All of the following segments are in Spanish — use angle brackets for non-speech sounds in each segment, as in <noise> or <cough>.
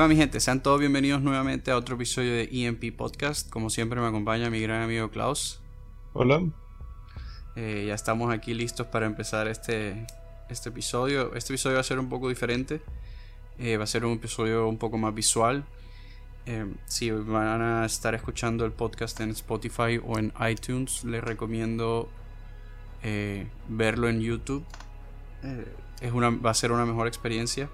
va mi gente? Sean todos bienvenidos nuevamente a otro episodio de EMP Podcast. Como siempre me acompaña mi gran amigo Klaus. Hola. Eh, ya estamos aquí listos para empezar este, este episodio. Este episodio va a ser un poco diferente. Eh, va a ser un episodio un poco más visual. Eh, si van a estar escuchando el podcast en Spotify o en iTunes, les recomiendo verlo en YouTube. es una, va a ser una mejor experiencia.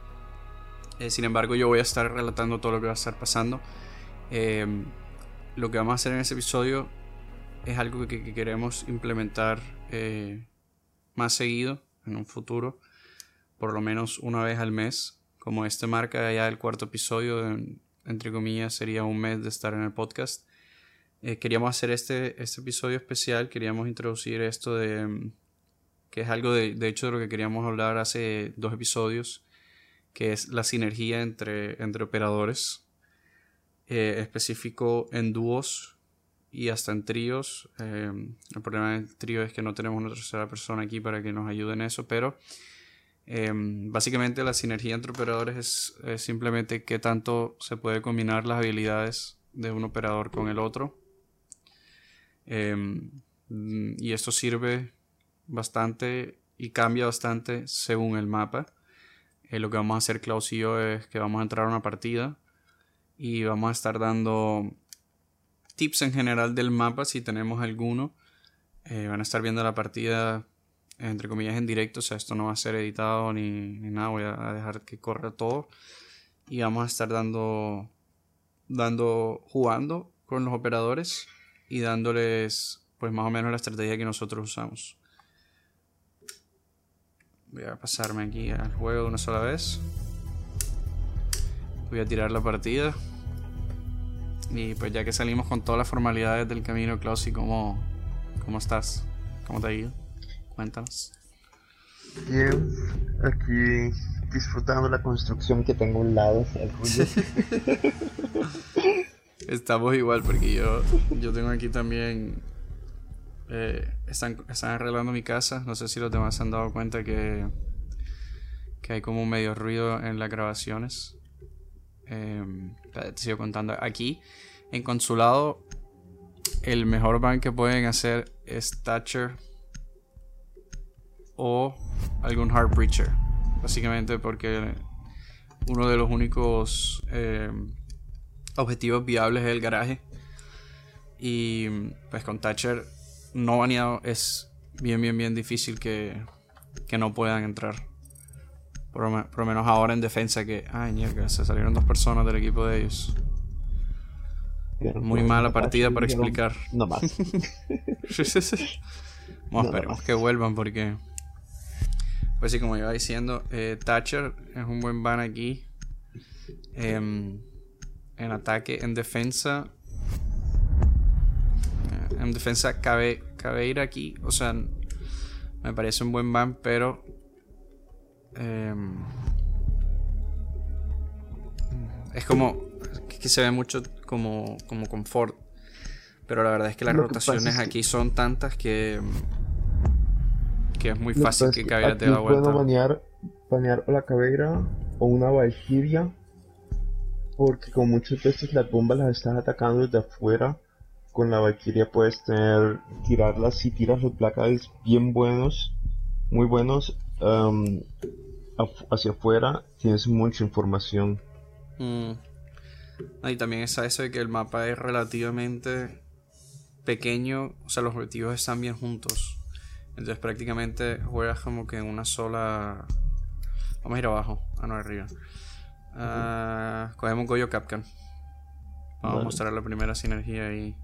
Sin embargo, yo voy a estar relatando todo lo que va a estar pasando. lo que vamos a hacer en ese episodio es algo que, queremos implementar más seguido en un futuro, por lo menos una vez al mes. Como este marca ya el cuarto episodio, entre comillas, sería un mes de estar en el podcast. Eh, queríamos hacer este, este episodio especial, queríamos introducir esto de mm, que es algo de, de hecho de lo que queríamos hablar hace dos episodios, que es la sinergia entre, entre operadores, eh, específico en dúos y hasta en tríos. Eh, el problema del trío es que no tenemos una tercera persona aquí para que nos ayude en eso, pero eh, básicamente la sinergia entre operadores es, simplemente qué tanto se puede combinar las habilidades de un operador con el otro. Y esto sirve bastante y cambia bastante según el mapa. Lo que vamos a hacer Klaus y yo es que vamos a entrar a una partida y vamos a estar dando tips en general del mapa, si tenemos alguno. Eh, van a estar viendo la partida, entre comillas, en directo. O sea, esto no va a ser editado ni, nada. Voy a dejar que corra todo. Y vamos a estar dando, dando, jugando con los operadores y dándoles, pues más o menos la estrategia que nosotros usamos. Voy a pasarme aquí al juego una sola vez. Voy a tirar la partida. Y pues ya que salimos con todas las formalidades del camino, Klaus, cómo, cómo estás? ¿Cómo te ha ido? Cuéntanos. Bien, aquí disfrutando la construcción que tengo a un lado, <laughs> Estamos igual porque yo, yo tengo aquí también... Eh, están, están arreglando mi casa. No sé si los demás se han dado cuenta que, que hay como medio ruido en las grabaciones. Em, te sigo contando. Aquí, en consulado, el mejor ban que pueden hacer es Thatcher o algún Hard Breacher. Básicamente porque uno de los únicos em, objetivos viables es el garaje. Y pues con Thatcher no baneado es bien, bien, bien difícil que, que no puedan entrar. Por lo, menos ahora en defensa que... Ay, mierda, se salieron dos personas del equipo de ellos. Muy mala partida para explicar. No más. <laughs> <laughs> Bueno, esperemos que vuelvan porque... Pues sí, como iba diciendo, eh, Thatcher es un buen ban aquí. Em, en ataque, en defensa... En defensa cabe, cabe ir aquí. O sea, me parece un buen ban, pero Em, es como que se ve mucho como, como confort. Pero la verdad es que las rotaciones aquí son tantas que, que es muy fácil que Caveira te da vuelta. Puedo banear, banear o la Caveira o una Valkyria. Porque con muchas veces las bombas las estás atacando desde afuera. Con la Valkyria puedes tener, tirarlas si tiras los placas bien buenos, muy buenos. Um, hacia afuera tienes mucha información. Mm. Y también está eso de que el mapa es relativamente pequeño, o sea, los objetivos están bien juntos. Entonces prácticamente juegas como que en una sola... Vamos a ir abajo, ah no, arriba. Uh, cogemos Goyo Capcan. Vamos a mostrar la primera sinergia ahí.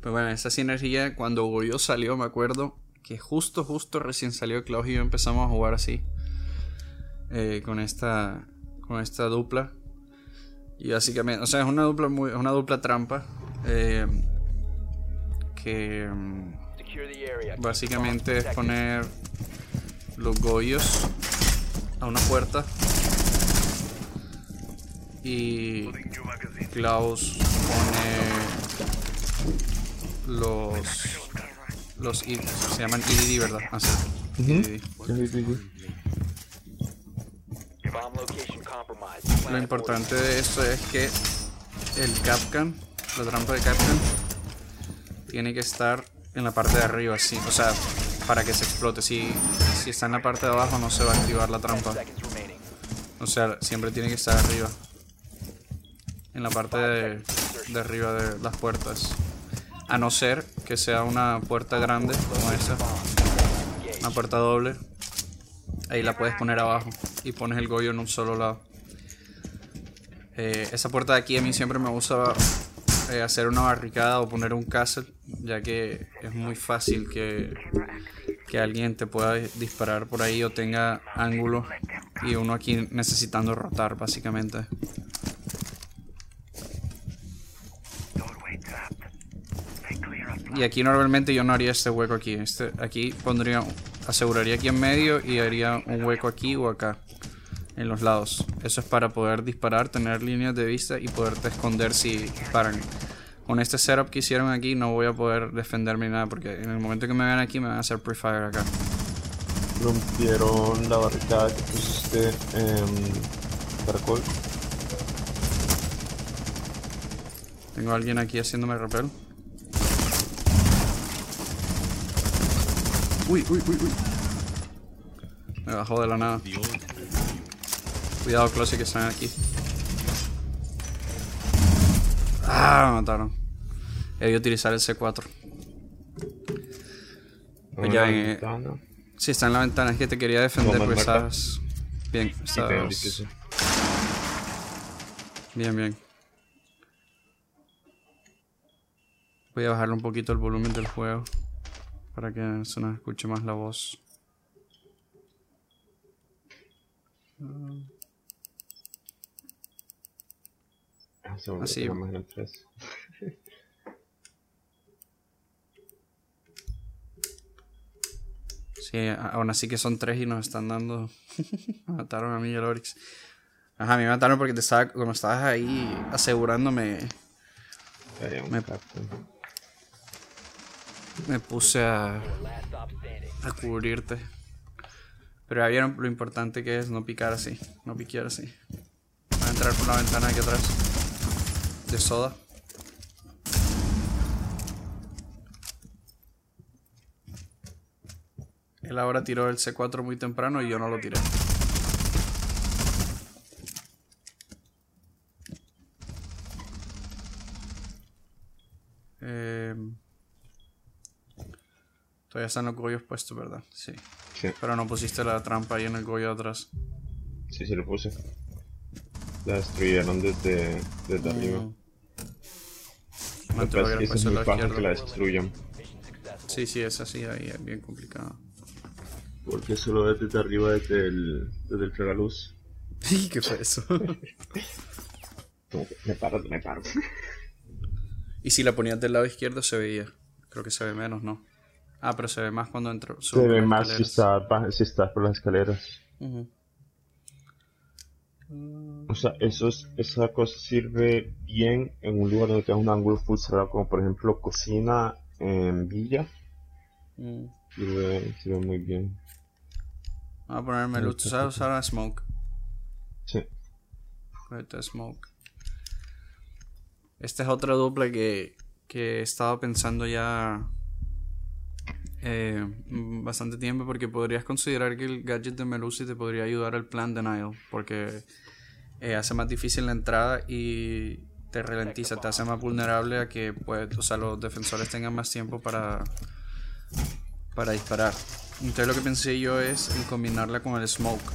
Pues bueno, esa sinergia cuando Goyo salió, me acuerdo, que justo, justo recién salió Klaus y yo empezamos a jugar así. Eh, con esta con esta dupla y básicamente o sea es una dupla muy una dupla trampa eh, que mm, básicamente es poner los goyos a una puerta y Klaus pone los los se llaman EDD, ¿verdad? Ah, sí. Lo importante de esto es que el Capcan, la trampa de Capcan, tiene que estar en la parte de arriba, así, o sea, para que se explote. Si, si está en la parte de abajo no se va a activar la trampa. O sea, siempre tiene que estar arriba. En la parte de, de arriba de las puertas. A no ser que sea una puerta grande como esa. Una puerta doble. Ahí la puedes poner abajo. Y pones el goyo en un solo lado. Eh, esa puerta de aquí a mí siempre me gusta eh, hacer una barricada o poner un castle. Ya que es muy fácil que, que alguien te pueda disparar por ahí o tenga ángulo. Y uno aquí necesitando rotar básicamente. Y aquí normalmente yo no haría este hueco aquí. Este, aquí pondría, aseguraría aquí en medio y haría un hueco aquí o acá. En los lados. Eso es para poder disparar, tener líneas de vista y poderte esconder si disparan. Con este setup que hicieron aquí no voy a poder defenderme ni nada porque en el momento que me vean aquí me van a hacer pre-fire acá. Rompieron la barricada que pusiste en Caracol. Tengo a alguien aquí haciéndome repel. Uy, uy, uy, uy. Me bajó de la nada. Cuidado, Closy, que están aquí. Ah, me mataron. He de utilizar el C4. Pues ya en, sí, está en la ventana. Es que te quería defender, pues estás. Bien, estás. Bien, bien. Voy a bajarle un poquito el volumen del juego para que se nos escuche más la voz. Así. Sí, aún así que son tres y nos están dando. <laughs> mataron a mí y a Lorix. Ajá, a mí me mataron porque te estaba, como estabas ahí asegurándome. Me, me puse a, cubrirte. Pero ya vieron lo importante que es no picar así, no piquear así. Voy a entrar por la ventana aquí atrás. De soda. Él ahora tiró el C4 muy temprano y yo no lo tiré. Todavía están los goyos puestos, ¿verdad? Sí. Sí. Pero no pusiste la trampa ahí en el goyo atrás. Sí, sí lo puse. La destruyeron desde, desde Mm. arriba. No te lo es que es puesto a muy fácil que la destruyan. Sí, sí, es así, ahí es bien complicado. Porque solo es desde arriba, desde el, desde el fregaluz. <laughs> ¿Qué fue eso? <laughs> Me paro, me paro. y si la ponías del lado izquierdo se veía. Creo que se ve menos, ¿no? Ah, pero se ve más cuando entro. Se ve más si estás, si por las escaleras. O sea, eso es- esa cosa sirve bien en un lugar donde tengas un ángulo full cerrado, como por ejemplo cocina en Villa. Sirve, sirve muy bien. Voy a ponerme luz. ¿Tú sabes usar a Smoke? Sí. Cógete Smoke. Esta es otra dupla que, que he estado pensando ya eh, bastante tiempo porque podrías considerar que el gadget de Melusi te podría ayudar al plan Denial porque eh, hace más difícil la entrada y te ralentiza, te hace más vulnerable a que pues, o sea, los defensores tengan más tiempo para, para disparar. Entonces lo que pensé yo es en combinarla con el Smoke.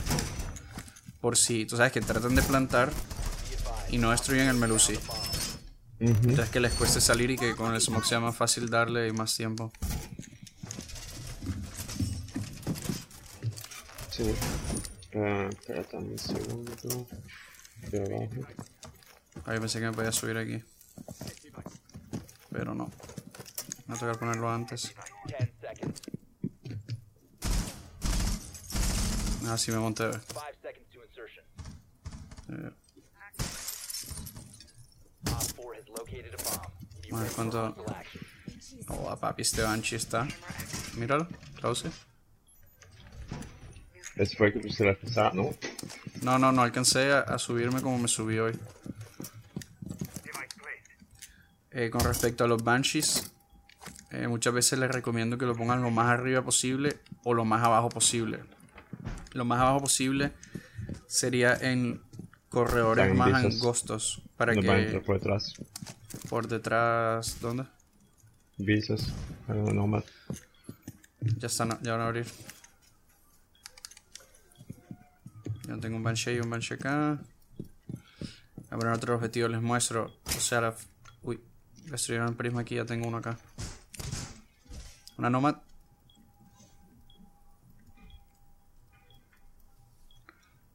Por si, tú sabes que tratan de plantar y no destruyen el Melusi. Ujú. Entonces que les cueste salir y que con el smoke sea más fácil darle y más tiempo. Ah, espérate un segundo. De abajo. Ahí pensé que me podía subir aquí. Pero no. Me tocar ponerlo antes. Ah, sí me monté. Eh, Op 4 has located a ver cuánto. Oh, papi, este Banshee está. Míralo, close. Ese fue el que puse la pasada, ¿no? No, no, no alcancé a, a subirme como me subí hoy. Eh, con respecto a los Banshees, eh, muchas veces les recomiendo que lo pongan lo más arriba posible o lo más abajo posible. Lo más abajo posible sería en corredores Están más angostos. Para que por detrás. por detrás. ¿Dónde? Visos. Algo nomad. Ya están, ya van a abrir. Ya tengo un Banshee y un Banshee acá. A poner otro objetivo, les muestro. O sea, la... Uy, destruyeron el prisma aquí, ya tengo uno acá. Una Nomad.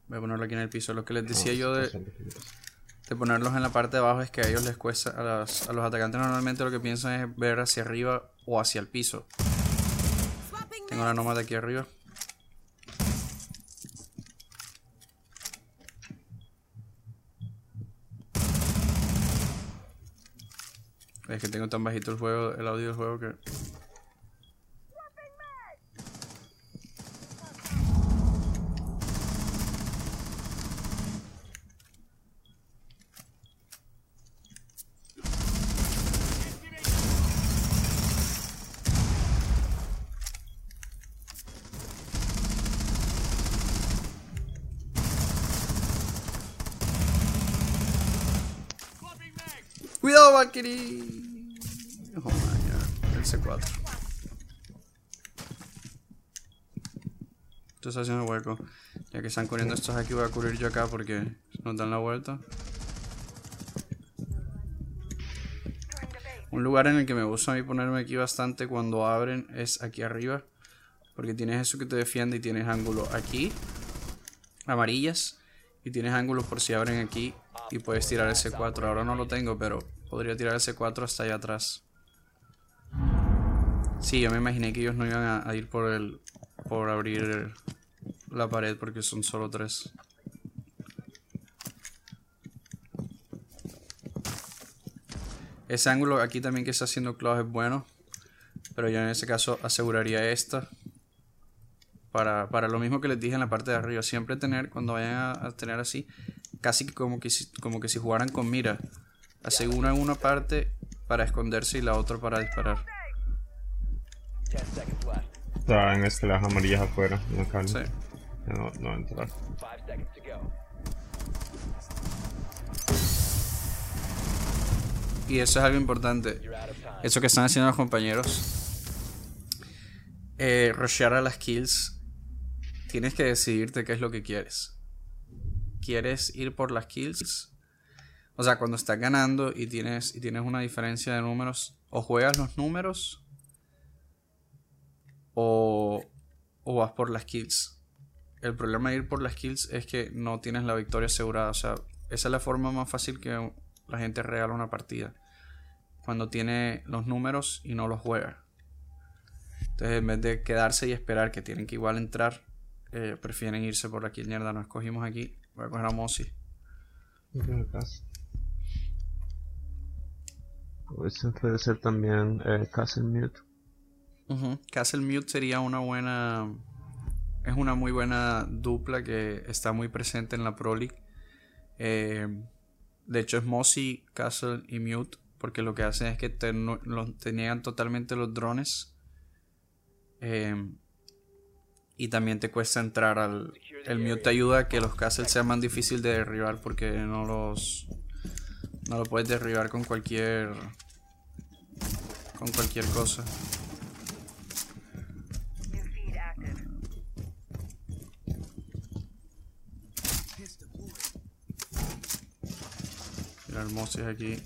Voy a ponerlo aquí en el piso. Lo que les decía yo de, de ponerlos en la parte de abajo es que a ellos les cuesta, a los atacantes normalmente lo que piensan es ver hacia arriba o hacia el piso. Tengo la nómada aquí arriba. Es que tengo tan bajito el juego, el audio del juego que. ¡Cuidado, Valkyrie! Oh el C4. Esto está haciendo hueco. Ya que están corriendo estos aquí, voy a cubrir yo acá porque nos dan la vuelta. Un lugar en el que me gusta a mí ponerme aquí bastante cuando abren es aquí arriba. Porque tienes eso que te defiende y tienes ángulo aquí. Amarillas. Y tienes ángulos por si abren aquí. Y puedes tirar ese 4. Ahora no lo tengo, pero podría tirar ese 4 hasta allá atrás. Sí, yo me imaginé que ellos no iban a, ir por el. por abrir la pared porque son solo tres. Ese ángulo aquí también que está haciendo Klaus es bueno. Pero yo en ese caso aseguraría esta. Para, para lo mismo que les dije en la parte de arriba. Siempre tener, cuando vayan a, tener así, casi como que, si, como que si jugaran con mira. Aseguran una parte para esconderse y la otra para disparar. 10 seconds left. Está en escaleras amarillas afuera. No. Sí. No, no entrar. 5 seconds to go. Y eso es algo importante. Eso que están haciendo los compañeros. Eh, rushear a las kills. Tienes que decidirte qué es lo que quieres. ¿Quieres ir por las kills? O sea, cuando estás ganando y tienes, y tienes una diferencia de números, o juegas los números o, o vas por las kills. El problema de ir por las kills es que no tienes la victoria asegurada. O sea, esa es la forma más fácil que la gente regala una partida. Cuando tiene los números y no los juega. Entonces, en vez de quedarse y esperar que tienen que igual entrar, eh, prefieren irse por aquí. Mierda, no escogimos aquí. Voy a coger a Mossy. Puede ser también eh, Castle Mute. Castle Mute sería una buena. Es una muy buena dupla que está muy presente en la Pro League. Eh, de hecho, es Mossy, Castle y Mute. Porque lo que hacen es que te, los- te niegan totalmente los drones. Eh, y también te cuesta entrar al. El Mute te ayuda a que los Castles sean más difícil de derribar. Porque no los. No lo puedes derribar con cualquier. Con cualquier cosa. Mira el Mossy aquí.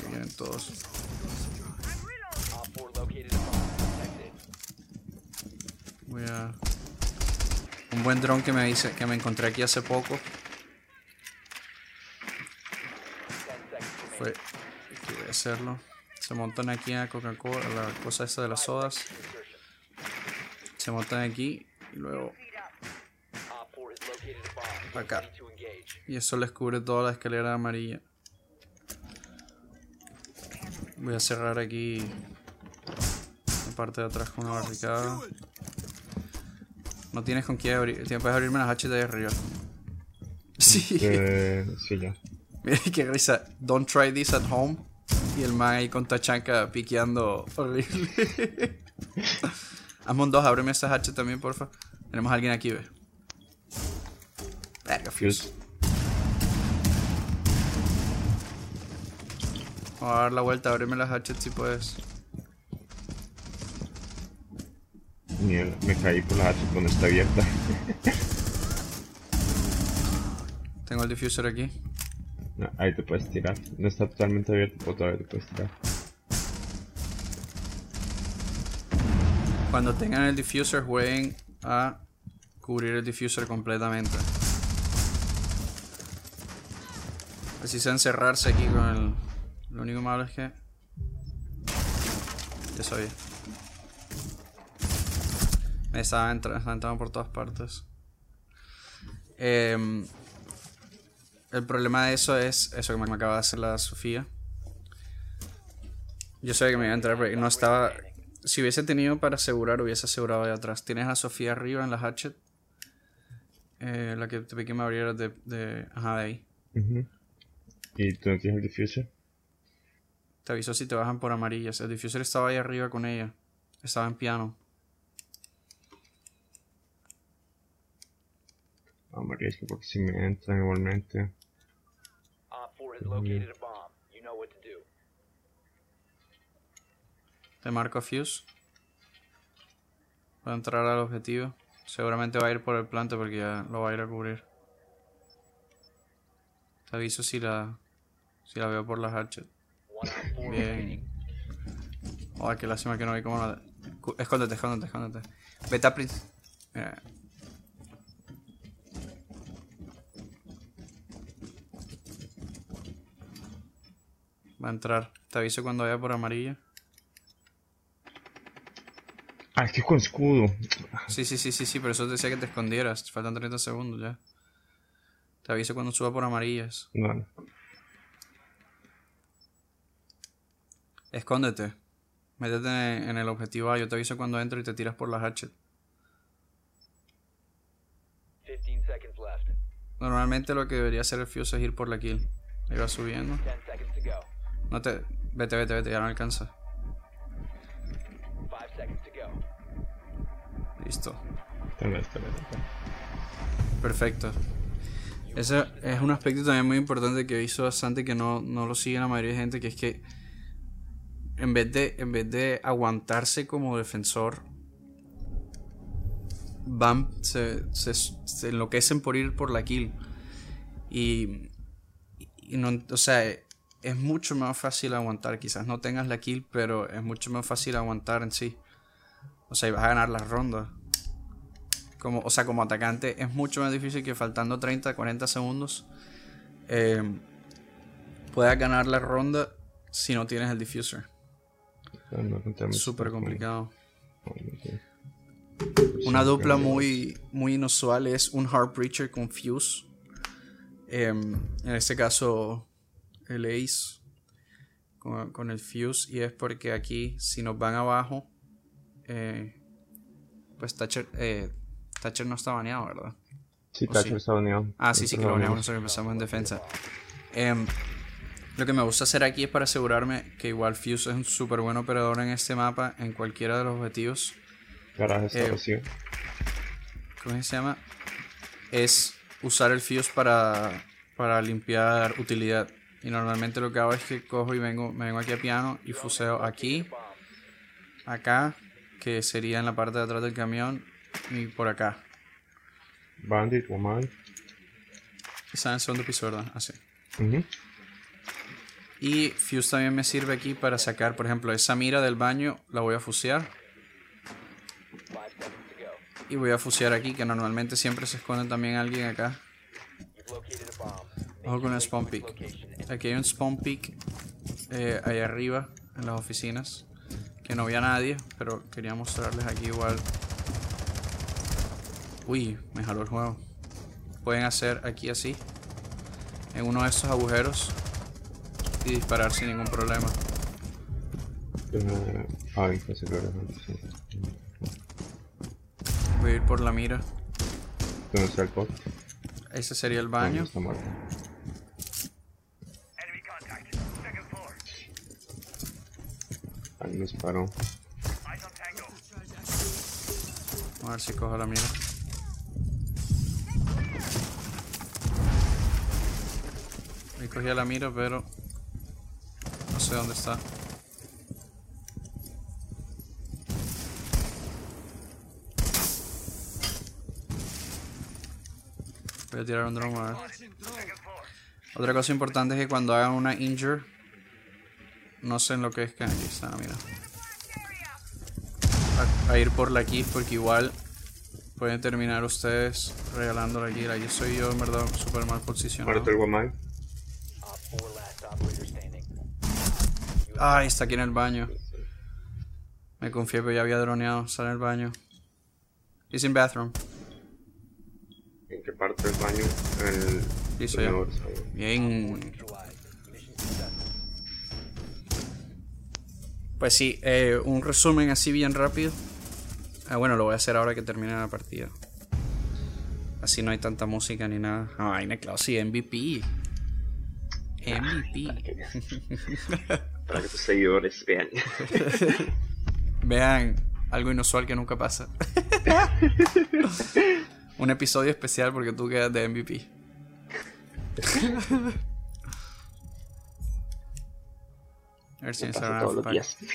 Que vienen todos. Op 4 located a bomb. Protected. Voy a. Un buen dron que me dice que me encontré aquí hace poco fue. A hacerlo. Se montan aquí a Coca-Cola, la cosa esa de las sodas. Se montan aquí y luego. Op 4 has located a bomb. Acá. Y eso les cubre toda la escalera amarilla. Voy a cerrar aquí la parte de atrás con una barricada. No tienes con qué abrir. Puedes abrirme las H de ahí arriba. Sí. <laughs> Eh, sí, ya. Mira <laughs> qué risa. Don't try this at home. Y el man ahí con tachanca piqueando horrible. <laughs> Amon 2, ábreme esa hacha también, porfa. Tenemos a alguien aquí, ve. Verga, Fuse. Vamos a dar la vuelta, ábreme las hatchets si puedes. Mierda, me caí por la hacha cuando está abierta. Tengo el diffuser aquí. No, ahí te puedes tirar. No está totalmente abierto, pero todavía te puedes tirar. Cuando tengan el diffuser, jueguen a cubrir el diffuser completamente. Así sea encerrarse aquí con el. Lo único malo es que. Ya sabía. Me estaba entra- estaba entrando por todas partes. Em, el problema de eso es eso que me acaba de hacer la Sofía. Yo sabía que me iba a entrar, pero no estaba. Si hubiese tenido para asegurar, hubiese asegurado de atrás. Tienes a Sofía arriba en la hatchet. Eh, la que te pedí que me abrieras de, de. Ajá, de ahí. ¿Y tú no tienes el diffuser? Te aviso si te bajan por amarillas. El diffuser estaba ahí arriba con ella. Estaba en piano. María, es que porque si me entran igualmente. Op 4 has located a bomb. You know what to do. Te marco Fuse. Voy a entrar al objetivo. Seguramente va a ir por el plante porque ya lo va a ir a cubrir. Te aviso si la. Si la veo por las hatchet. One op 4 Bien. Ay, qué lástima que no vi cómo la. Escóndete, escóndete, escóndete. Vete a Prince. Mira. Va a entrar. Te aviso cuando vaya por amarilla. Ah, es que es con escudo. Sí, sí, sí, sí, sí, pero eso te decía que te escondieras. Faltan 30 segundos ya. Te aviso cuando suba por amarillas. Vale. Escóndete. Métete en el objetivo A. Yo te aviso cuando entro y te tiras por la hatchet. 15 seconds left. Normalmente lo que debería hacer el fuse es ir por la kill. Ahí va subiendo. 10 seconds to go. No te. Vete, vete, vete, ya no alcanza. 5 seconds to go. Listo. Perfecto. Ese es un aspecto también muy importante que visto bastante que no, no lo sigue la mayoría de gente, que es que en vez de, en vez de aguantarse como defensor, van, se, se, se enloquecen por ir por la kill. Y, y no, o sea, es mucho más fácil aguantar. Quizás no tengas la kill, pero es mucho más fácil aguantar en sí. O sea, y vas a ganar las rondas. Como, o sea, como atacante es mucho más difícil que faltando 30, 40 segundos eh, puedas ganar la ronda si no tienes el diffuser. Súper complicado. Una dupla muy, muy inusual es un Hard Breacher con Fuse. Em, en este caso, el Ace con, con el Fuse. Y es porque aquí, si nos van abajo, eh, pues Thatcher, eh, Thatcher no está baneado, ¿verdad? Sí, ¿O Thatcher sí? está baneado. Ah, sí, sí, que lo baneamos nosotros empezamos en defensa. Em, lo que me gusta hacer aquí es para asegurarme que igual Fuse es un súper buen operador en este mapa, en cualquiera de los objetivos. Garaje Eh. ¿Cómo se llama? Es usar el Fuse para, para limpiar utilidad. Y normalmente lo que hago es que cojo y vengo, me vengo aquí a piano y fuseo aquí, acá, que sería en la parte de atrás del camión, y por acá. Bandit, Woman. Está en el segundo piso, ¿verdad? Así. Ujú. Y Fuse también me sirve aquí para sacar, por ejemplo, esa mira del baño, la voy a fusear. 5 seconds to go. Y voy a fusear aquí, que normalmente siempre se esconde también alguien acá. Ojo con el spawn peak. Aquí hay un spawn peak eh, ahí arriba, en las oficinas. Que no había nadie, pero quería mostrarles aquí igual. Uy, me jaló el juego. Pueden hacer aquí así, en uno de estos agujeros, y disparar sin ningún problema. Voy a ir por la mira. ¿Dónde está el? Ese sería el baño. Me disparó. A ver si cojo la mira. Me cogí la mira, pero no sé dónde está. Voy a tirar un drone a ver. Otra cosa importante es que cuando hagan una injure, no sé en lo que es que aquí está, mira. A, a ir por la kill porque igual pueden terminar ustedes regalando la kill. Yo soy yo en verdad súper mal posicionado. Muerto el Guamai. Op 4 last operator standing. Ah, está aquí en el baño. Me confié que ya había droneado. Sale en el baño. He's in bathroom. ¿En qué parte del baño? El. Bien. Pues sí, eh, un resumen así bien rápido. Ah, bueno, lo voy a hacer ahora que termine la partida. Así no hay tanta música ni nada. Ay, claro, sí, MVP. MVP. <laughs> Para que tus seguidores vean. <laughs> Vean algo inusual que nunca pasa. <laughs> Un episodio especial porque tú quedas de MVP. A ver si me sale todos los pack. días. <laughs>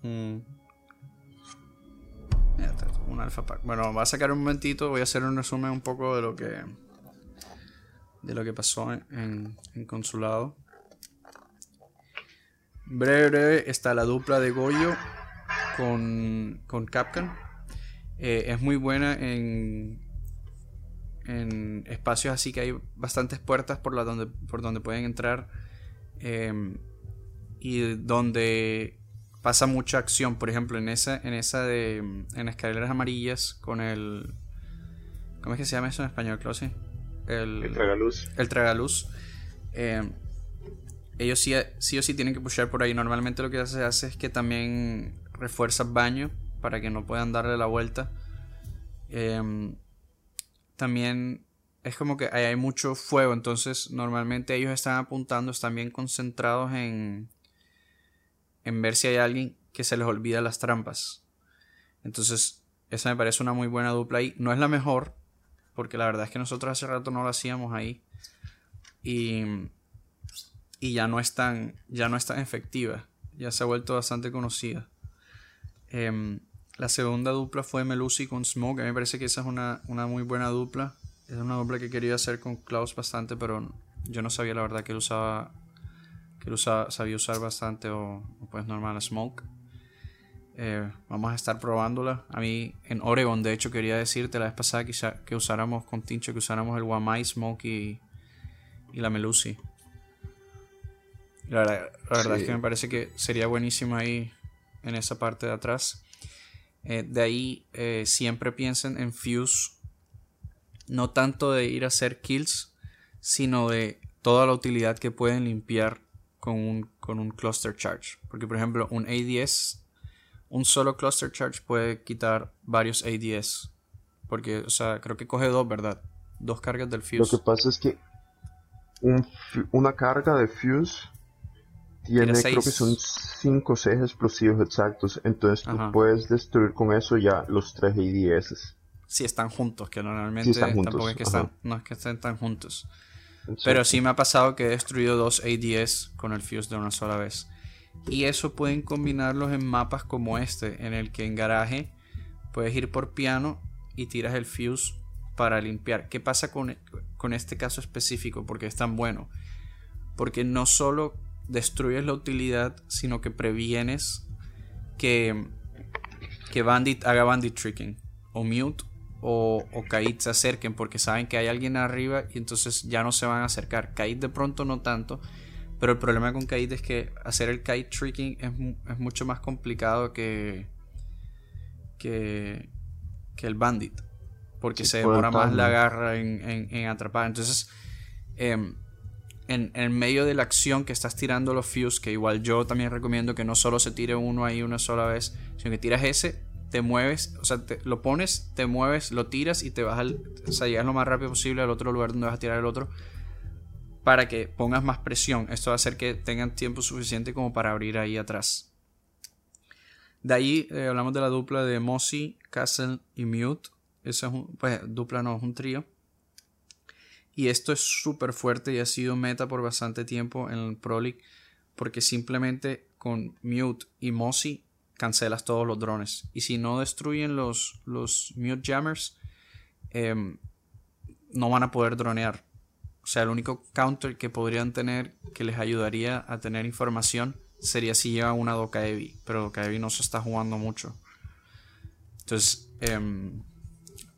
Mm. Un alpha pack. Bueno, va a sacar un momentito. Voy a hacer un resumen un poco de lo que de lo que pasó en, en- consulado. Breve, breve está la dupla de Goyo con, con Capcom. Eh, es muy buena en, en espacios así que hay bastantes puertas por, la donde, por donde pueden entrar. em, y donde pasa mucha acción. Por ejemplo, en esa, en esa de en escaleras amarillas con el. ¿Cómo es que se llama eso en español, Closy? El, El tragaluz. el tragaluz. eh, ellos sí, sí o sí tienen que pushar por ahí. Normalmente lo que se hace es que también refuerza baño para que no puedan darle la vuelta. Em, también es como que ahí hay mucho fuego, entonces normalmente ellos están apuntando, están bien concentrados en, en ver si hay alguien que se les olvida las trampas. Entonces, esa me parece una muy buena dupla ahí. No es la mejor, porque la verdad es que nosotros hace rato no lo hacíamos ahí. Y, y ya no es tan, ya no es tan efectiva. Ya se ha vuelto bastante conocida. Em, la segunda dupla fue Melusi con Smoke. A mí me parece que esa es una, una muy buena dupla. Es una dupla que quería hacer con Klaus bastante, pero yo no sabía la verdad que él usaba. Que usaba, sabía usar bastante o, pues normal Smoke. Eh, vamos a estar probándola. A mí en Oregon, de hecho, quería decirte la vez pasada que, usáramos con Tincho, que usáramos el Wamai, Smoke y, y la Melusi. La verdad, la verdad Sí. es que me parece que sería buenísimo ahí en esa parte de atrás. Eh, de ahí eh, siempre piensen en Fuse. No tanto de ir a hacer kills, sino de toda la utilidad que pueden limpiar con un, con un cluster charge. Porque por ejemplo un ADS, un solo cluster charge puede quitar varios ADS. Porque, o sea, creo que coge dos, ¿verdad? Dos cargas del Lo Fuse. que pasa es que un una carga de fuse tiene, creo que son 5 o 6 explosivos exactos. Entonces tú Ajá. puedes destruir con eso ya los 3 ADS. Si están juntos, que normalmente están juntos, tampoco es que están, no es que estén tan juntos. Pero sí me ha pasado que he destruido dos ADS con el fuse de una sola vez. Y eso pueden combinarlos en mapas como este, en el que en garaje puedes ir por piano y tiras el fuse para limpiar. ¿Qué pasa con, con este caso específico? Porque es tan bueno. Porque no solo destruyes la utilidad, sino que previenes que, que Bandit haga Bandit Tricking o Mute o, o Kaid se acerquen porque saben que hay alguien arriba y entonces ya no se van a acercar. Kaid de pronto no tanto, pero el problema con Kaid es que hacer el Kaid Tricking es, es mucho más complicado que, que, que el Bandit porque Sí, se demora más la garra en, en- en atrapar. Entonces, em, en, en medio de la acción que estás tirando los fuse, que igual yo también recomiendo que no solo se tire uno ahí una sola vez, sino que tiras ese te mueves, o sea, te- lo pones, te mueves, lo tiras y te vas al, o lo más rápido posible al otro lugar donde vas a tirar el otro para que pongas más presión. Esto va a hacer que tengan tiempo suficiente como para abrir ahí atrás. De ahí eh, hablamos de la dupla de Mossy, Castle y Mute. Esa es un, pues dupla no, es un trío. Y esto es súper fuerte y ha sido meta por bastante tiempo en el Pro League. Porque simplemente con Mute y Mossy cancelas todos los drones. Y si no destruyen los, los Mute Jammers, em, no van a poder dronear. O sea, el único counter que podrían tener que les ayudaría a tener información sería si llevan una Doka Heavy. Pero Doka Heavy no se está jugando mucho. Entonces, em,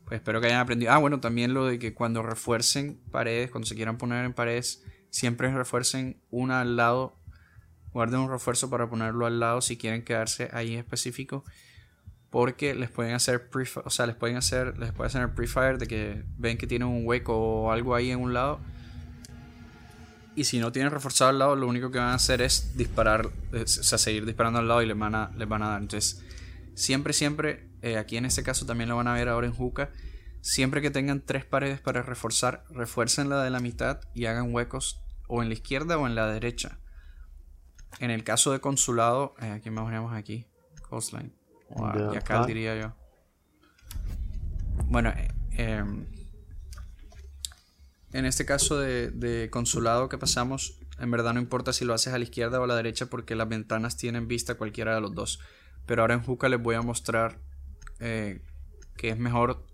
pues espero que hayan aprendido. Ah, bueno, también lo de que cuando refuercen paredes, cuando se quieran poner en paredes, siempre refuercen una al lado. Guarden un refuerzo para ponerlo al lado si quieren quedarse ahí en específico. Porque les pueden hacer pre o sea, les pueden hacer, les puede hacer pre-fire de que ven que tienen un hueco o algo ahí en un lado. Y si no tienen reforzado al lado, lo único que van a hacer es disparar, o sea, seguir disparando al lado y les van a, les van a dar. Entonces, siempre, siempre, eh, aquí en este caso también lo van a ver ahora en Juca. Siempre que tengan tres paredes para reforzar, refuercen la de la mitad y hagan huecos o en la izquierda o en la derecha. En el caso de consulado, eh, aquí me ponemos aquí, coastline. O a- Ya, y acá diría yo. Bueno, eh, em, en este caso de, de consulado que pasamos, en verdad no importa si lo haces a la izquierda o a la derecha porque las ventanas tienen vista cualquiera de los dos. Pero ahora en Juca les voy a mostrar eh, que es mejor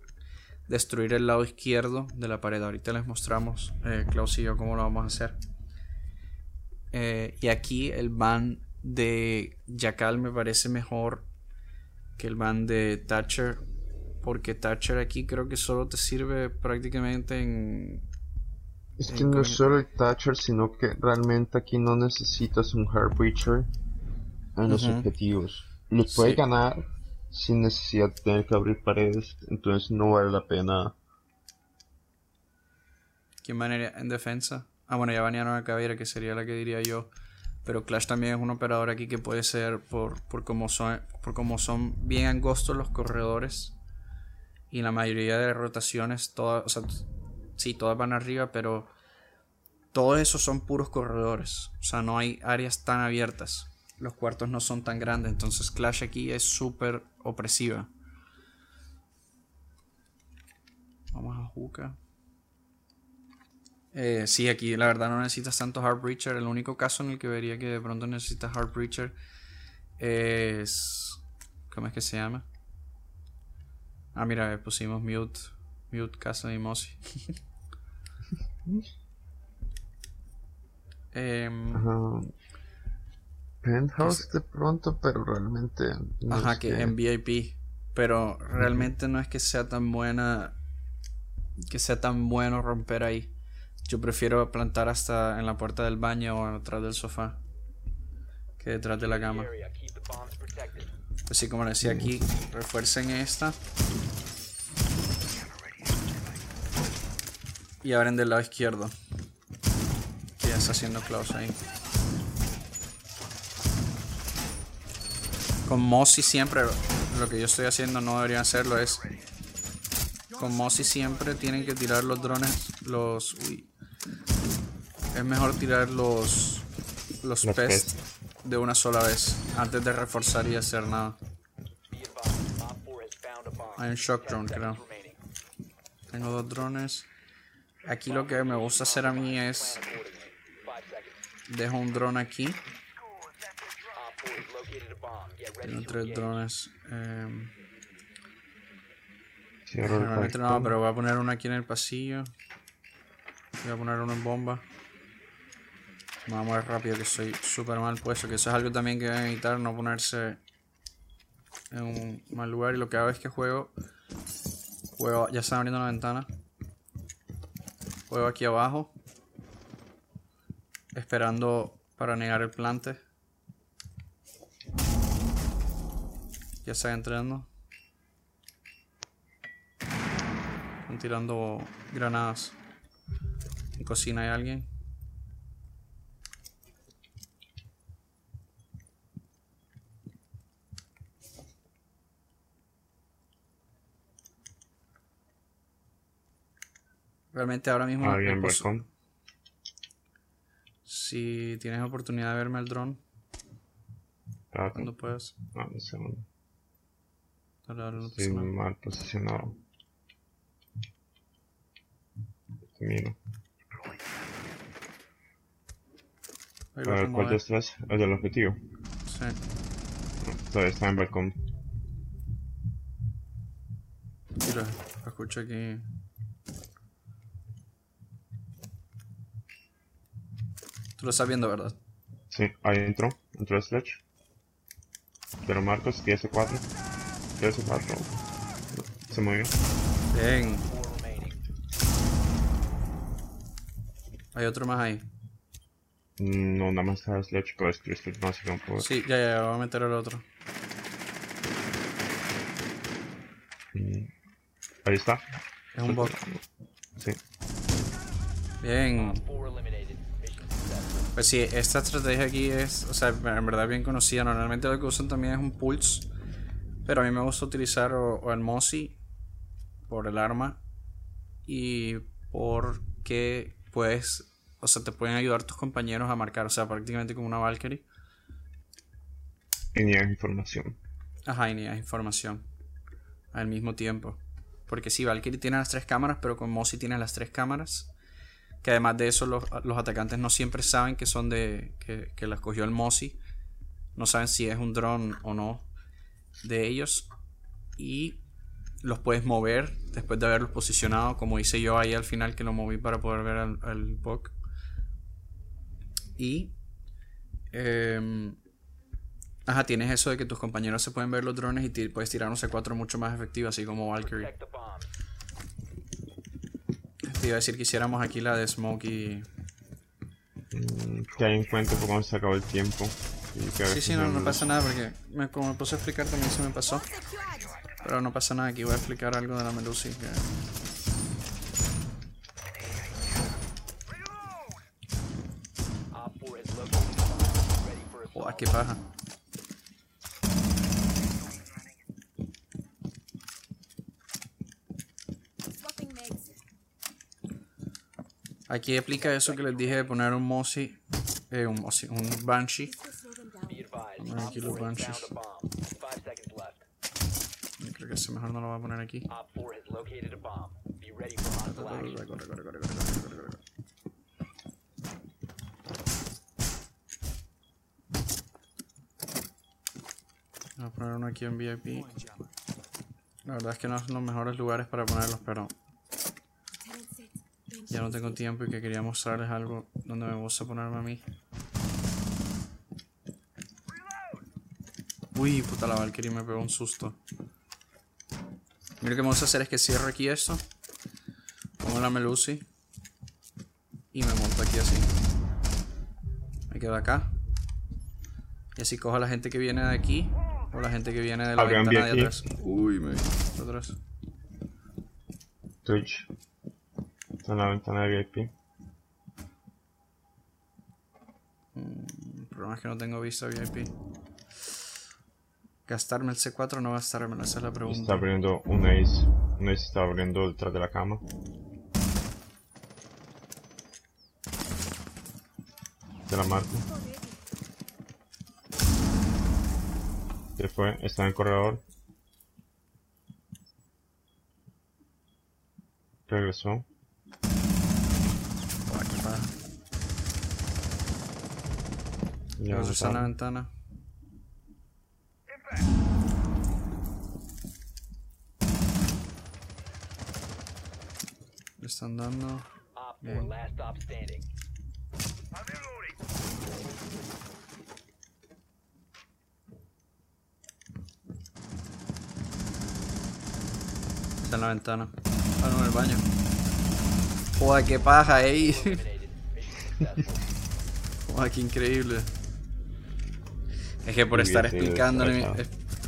destruir el lado izquierdo de la pared. Ahorita les mostramos, eh, Klaus y yo, cómo lo vamos a hacer. Eh, y aquí el ban de Jackal me parece mejor que el ban de Thatcher. Porque Thatcher aquí creo que solo te sirve prácticamente en... Es que no es solo el Thatcher, sino que realmente aquí no necesitas un Hard Breacher en los objetivos. Los puedes Sí. ganar sin necesidad de tener que abrir paredes, entonces no vale la pena. ¿Quién banearía en defensa? Ah, bueno, ya banearon a Caveira, que sería la que diría yo. Pero Clash también es un operador aquí que puede ser por, por como son por como son bien angostos los corredores. Y la mayoría de rotaciones, todas, o sea, sí, todas van arriba, pero todos esos son puros corredores. O sea, no hay áreas tan abiertas. Los cuartos no son tan grandes. Entonces Clash aquí es súper opresiva. Vamos a Juca. Eh, sí, aquí la verdad no necesitas tanto Hard Breacher. El único caso en el que vería que de pronto necesitas Hard Breacher es. ¿Cómo es que se llama? Ah, mira, eh, pusimos Mute, Mute Casa y Mossy. <laughs> Em, Ajá. Penthouse de pronto, pero realmente. no Ajá, es que en VIP. Pero realmente no es que sea tan buena. Que sea tan bueno romper ahí. Yo prefiero plantar hasta en la puerta del baño o atrás del sofá. Que detrás de la cama. Area. Keep the bombs protected. Pues sí, como les decía aquí, refuercen esta. Y abren del lado izquierdo. Que ya está haciendo Klaus ahí. Con Mossy siempre, lo que yo estoy haciendo no deberían hacerlo es. Con Mossy siempre tienen que tirar los drones, los. Uy. Es mejor tirar los. Los Los pests pests. de una sola vez antes de reforzar y hacer nada. Be advised. Op 4 has found a bomb. Hay un shock drone, creo. Tengo dos drones. Aquí lo que me gusta hacer a mí es dejo un drone aquí. Op 4 has located a bomb. Get ready Tengo tres drones. Realmente no, pero voy a poner uno aquí en el pasillo. Voy a poner uno en bomba. Me voy a mover rápido que soy súper mal puesto. Que eso es algo también que deben evitar, no ponerse en un mal lugar. Y lo que hago es que juego. Juego. Ya están abriendo la ventana. Juego aquí abajo. Esperando para negar el plante. Ya está entrando. Están tirando granadas. En cocina hay alguien. Realmente ahora mismo. ¿Alguien en Si tienes oportunidad de verme el dron. Cuando puedas. Ah, un segundo. Estoy mal posicionado. Mira. Ahí A lo ver, ¿cuál de estos es? El objetivo. Sí. Todavía está en balcón. Mira, escucho aquí. Tú lo estás viendo, ¿verdad? Sí, ahí entró. Entró Sledge. Pero Marcos, 10-4. 10-4. Se movió. Bien. Hay otro más ahí. No, nada más está Sledge, pero es que Sledge no un poco. Sí, ya, ya, voy a meter el otro. Mm, Ahí está. Es un bot. Sí. Bien. Successful. Pues sí, esta estrategia aquí es, o sea, en verdad bien conocida. Normalmente lo que usan también es un pulse. Pero a mí me gusta utilizar o, o el Mossy por el arma. Y porque puedes, o sea, te pueden ayudar tus compañeros a marcar, o sea, prácticamente como una Valkyrie. Y niegas información. Ajá, y ni información al mismo tiempo. Porque sí, Valkyrie tiene las tres cámaras, pero con Mossy tiene las tres cámaras. Que además de eso, los, los atacantes no siempre saben que son de. que, que las cogió el Mossy. No saben si es un dron o no de ellos. Y los puedes mover después de haberlos posicionado. Como hice yo ahí al final que lo moví para poder ver al, al bug. Y. em, Ajá, tienes eso de que tus compañeros se pueden ver los drones y ti- puedes tirar un C4 mucho más efectivo, así como Valkyrie. Te iba a decir que hiciéramos aquí la de Smokey. Mm, Que hay en cuenta por cuando se acabó el tiempo. Sí, sí, no, no pasa nada porque me, como me puse a explicar también se me pasó. Pero no pasa nada, aquí voy a explicar algo de la Melusi. Que... Op 4 has located the bomb. Ready for Joder, assault. Qué paja. Aquí aplica eso que les dije de poner un Mossy, eh, un Mossy, un Banshee. Vamos aquí los 4 has bunches. found a bomb. Five seconds left. Creo que ese mejor no lo voy a poner aquí. Op 4 has located a bomb. Be ready for hostile Corre, action. corre, corre, corre, corre, corre, corre, Voy a poner uno aquí en VIP. La verdad es que no son los mejores lugares para ponerlos, pero ya no tengo tiempo y que quería mostrarles algo donde me gusta ponerme a mí. Uy, puta la Valkyrie me pegó un susto. Mira lo que me gusta hacer es que cierro aquí esto. Pongo la Melusi. Y me monto aquí así. Me quedo acá. Y así cojo a la gente que viene de aquí. O la gente que viene de la ventana de aquí. atrás. Uy, me atrás. Twitch. Está en la ventana de VIP. El problema es que no tengo vista VIP. Gastarme el C4 o no gastármelo, esa es la Está pregunta. abriendo un ace. Un ace está abriendo detrás de la cama. Te la marco. Se fue. Está en el corredor. Regresó. Ya Los no está en la ventana. Le están dando. Op 4 Bien. Está en la ventana. Ah, no, en el baño. <laughs> Joder, qué paja, ey. <laughs> Joder, qué increíble. Es que por Muy estar bien, explicando,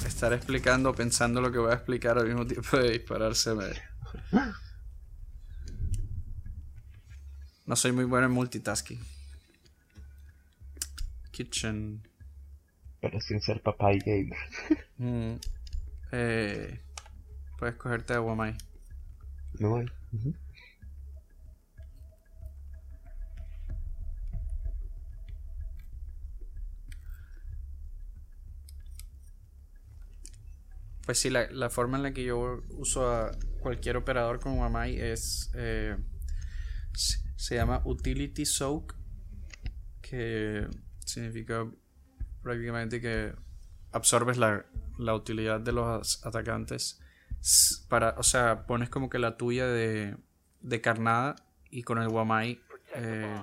estar explicando, pensando lo que voy a explicar al mismo tiempo de dispararse me... <laughs> No soy muy bueno en multitasking. Kitchen. Pero sin ser papá y gamer. Mm. Eh, Puedes cogerte a Wamai. Pues sí, la, la, forma en la que yo uso a cualquier operador con Wamai es. Eh, se llama Utility Soak, que significa prácticamente que absorbes la, la utilidad de los atacantes para, o sea, pones como que la tuya de, de carnada y con el Wamai eh,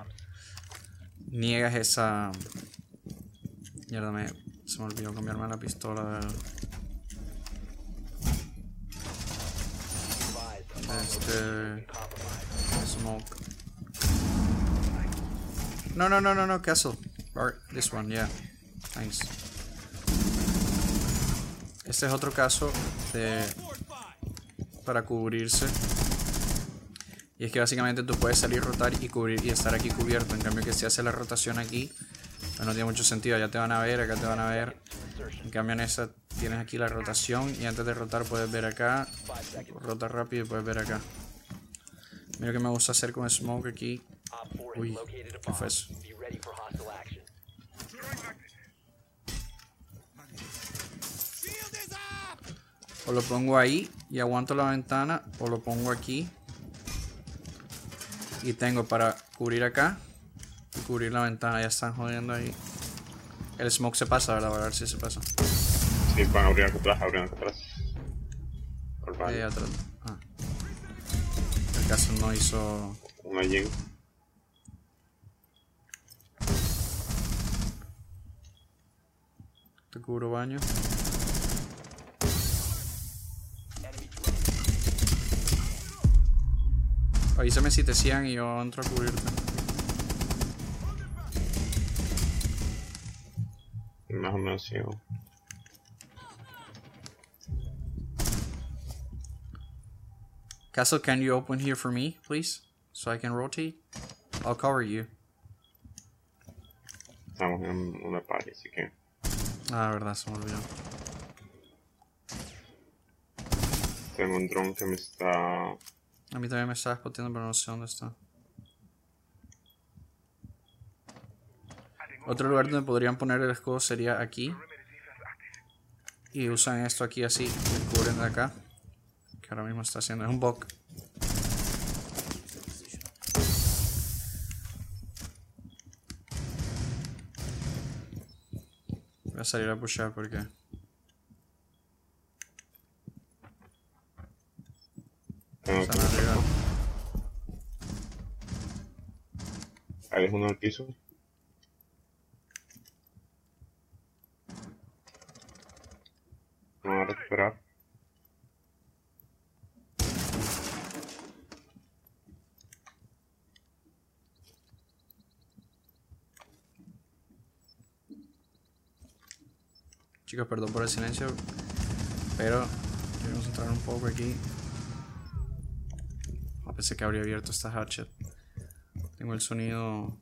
niegas esa. Mierda, me, se me olvidó cambiarme la pistola. Este. Smoke. No, no, no, no, no, Castle. Or this one, yeah. Thanks. Este es otro caso de. Para cubrirse. Y es que básicamente tú puedes salir, rotar y cubrir y estar aquí cubierto. En cambio que si hace la rotación aquí, pues no tiene mucho sentido. Ya te van a ver, acá te van a ver. En cambio en esa tienes aquí la rotación y antes de rotar puedes ver acá. Rota rápido y puedes ver acá. Mira que me gusta hacer con smoke aquí. Op 4 Uy, ¿qué fue eso? O lo pongo ahí y aguanto la ventana. O lo pongo aquí. Y tengo para cubrir acá. Y cubrir la ventana. Ya están jodiendo ahí. El smoke se pasa, ¿verdad? A ver si se pasa. Sí, van a abrir acá atrás, abrir acá atrás. Por Ahí atrás. Ah. El caso no hizo. Un allí. Te cubro baño. Avísame si te sigan y yo entro a cubrirte. Más o menos ciego. Castle, can you open here for me, please? So I can rotate? I'll cover you. Estamos en una party, así que. Ah, verdad, se me olvidó. Tengo un dron que me está. A mí también me estaba spoteando, pero no sé dónde está. Otro lugar donde podrían poner el escudo sería aquí. Y usan esto aquí así, y cubren de acá. Que ahora mismo está haciendo. Es un bug. Voy a salir a pushar porque. Están que. arriba. Ahí es uno al piso. Vamos a recuperar. Chicos, perdón por el silencio, pero quiero concentrar un poco aquí. Pensé que habría abierto esta hatchet. Tengo el sonido